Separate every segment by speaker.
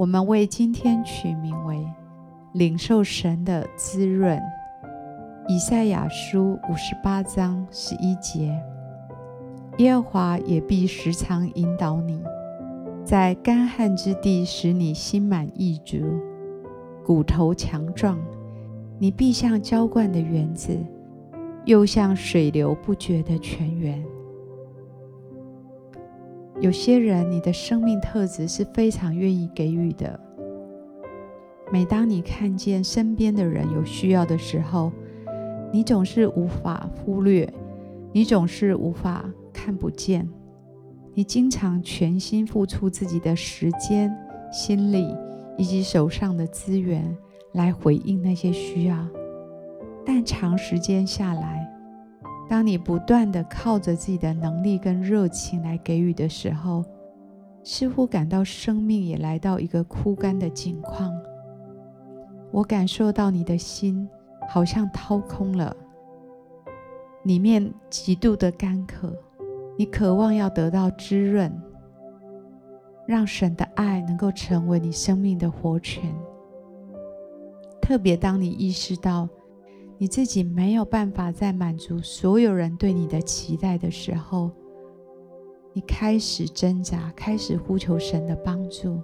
Speaker 1: 我们为今天取名为“领受神的滋润”。以赛亚书五十八章十一节：耶和华也必时常引导你，在干旱之地使你心满意足，骨头强壮。你必像浇灌的园子，又像水流不绝的泉源。有些人，你的生命特质是非常愿意给予的。每当你看见身边的人有需要的时候，你总是无法忽略，你总是无法看不见。你经常全心付出自己的时间、心力以及手上的资源来回应那些需要，但长时间下来，当你不断地靠着自己的能力跟热情来给予的时候，似乎感到生命也来到一个枯干的境况。我感受到你的心好像掏空了，里面极度的干渴，你渴望要得到滋润，让神的爱能够成为你生命的活泉。特别当你意识到，你自己没有办法再满足所有人对你的期待的时候，你开始挣扎，开始呼求神的帮助。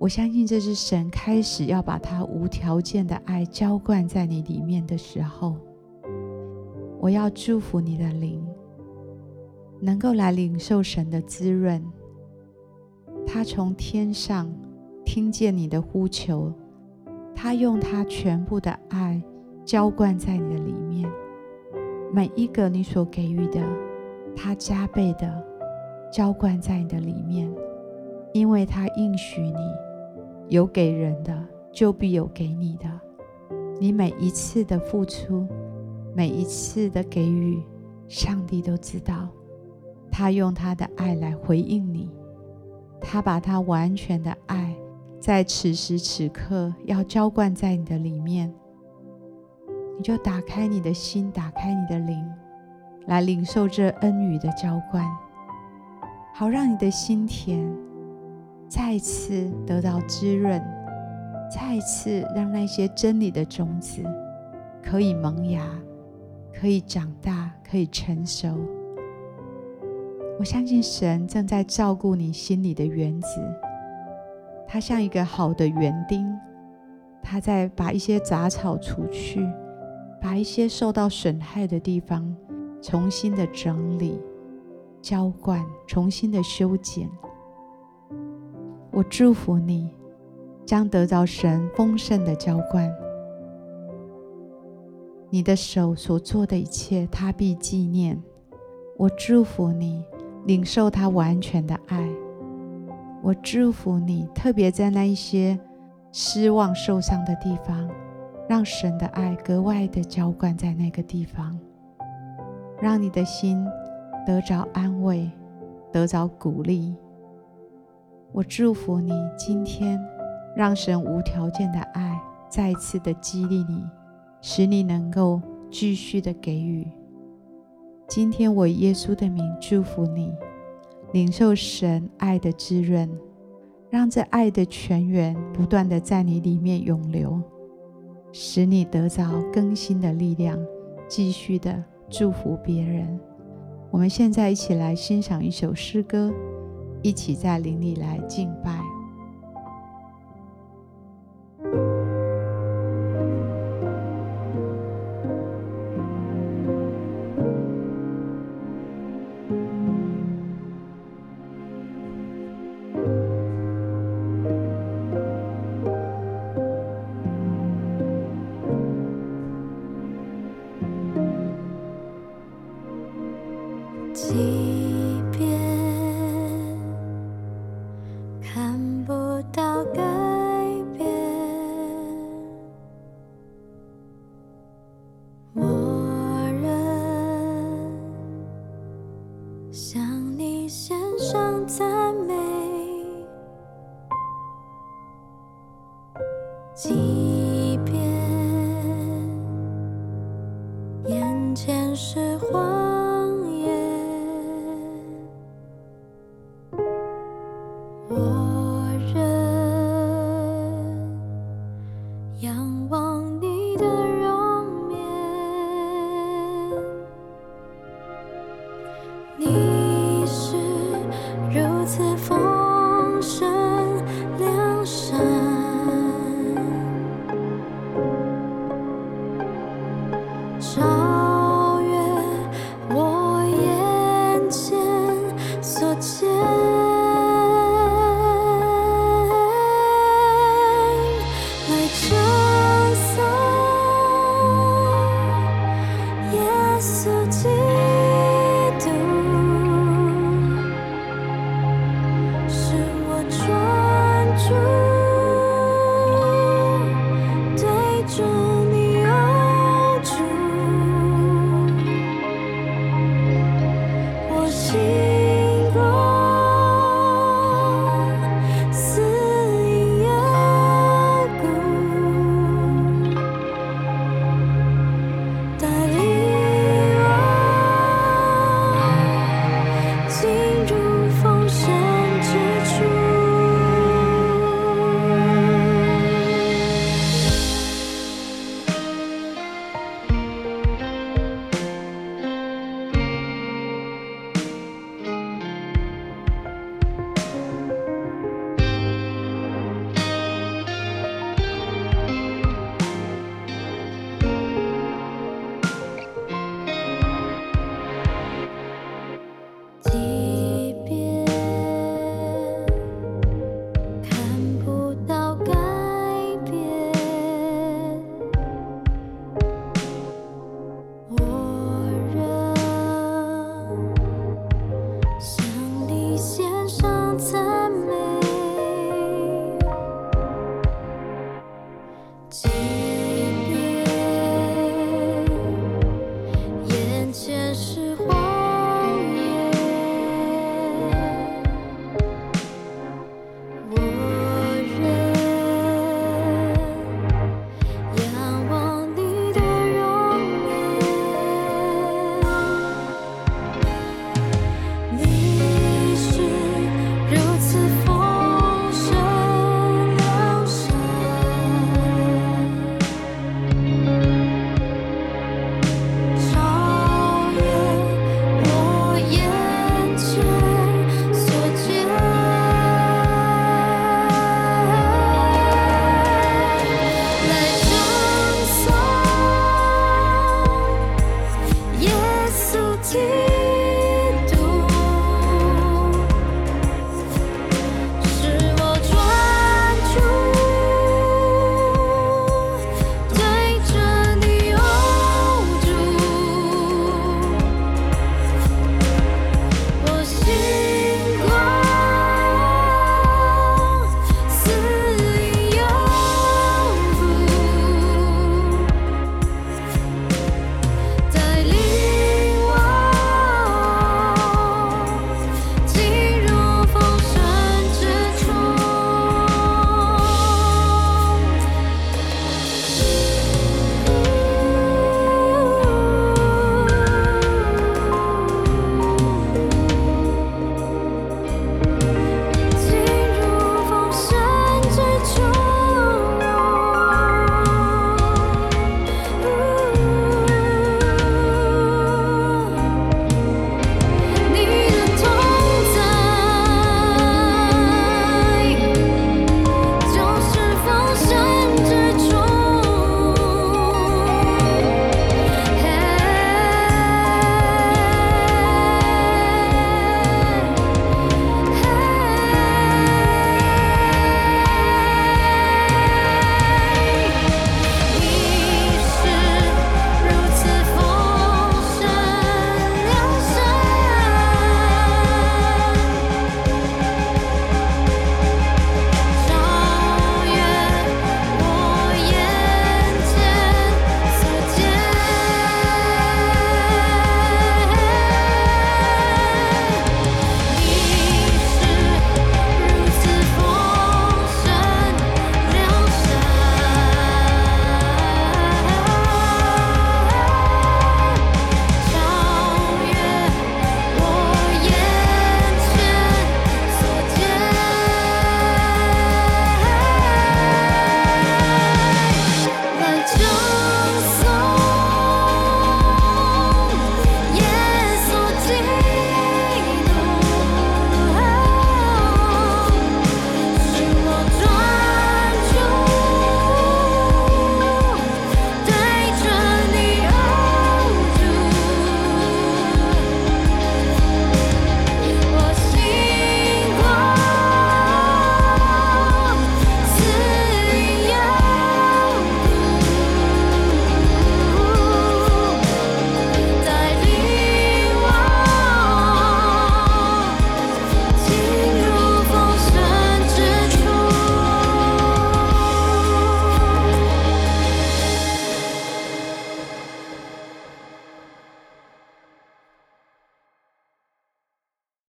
Speaker 1: 我相信这是神开始要把他无条件的爱浇灌在你里面的时候。我要祝福你的灵，能够来领受神的滋润。他从天上听见你的呼求，他用他全部的爱。浇灌在你的里面，每一个你所给予的，他加倍的浇灌在你的里面，因为他应许你，有给人的，就必有给你的。你每一次的付出，每一次的给予，上帝都知道，他用他的爱来回应你，他把他完全的爱，在此时此刻要浇灌在你的里面。你就打开你的心，打开你的灵，来领受这恩雨的浇灌，好让你的心田再次得到滋润，再次让那些真理的种子可以萌芽，可以长大，可以成熟。我相信神正在照顾你心里的园子，他像一个好的园丁，他在把一些杂草除去。把一些受到损害的地方重新的整理、浇灌、重新的修剪。我祝福你，将得到神丰盛的浇灌。你的手所做的一切，他必纪念。我祝福你，领受他完全的爱。我祝福你，特别在那一些失望、受伤的地方。让神的爱格外的浇灌在那个地方，让你的心得着安慰，得着鼓励。我祝福你今天，让神无条件的爱再次的激励你，使你能够继续的给予。今天我耶稣的名祝福你，领受神爱的滋润，让这爱的泉源不断的在你里面涌流。使你得着更新的力量，继续的祝福别人。我们现在一起来欣赏一首诗歌，一起在灵里来敬拜。
Speaker 2: 看不到改变，默认向你献上赞美。几遍眼前是荒。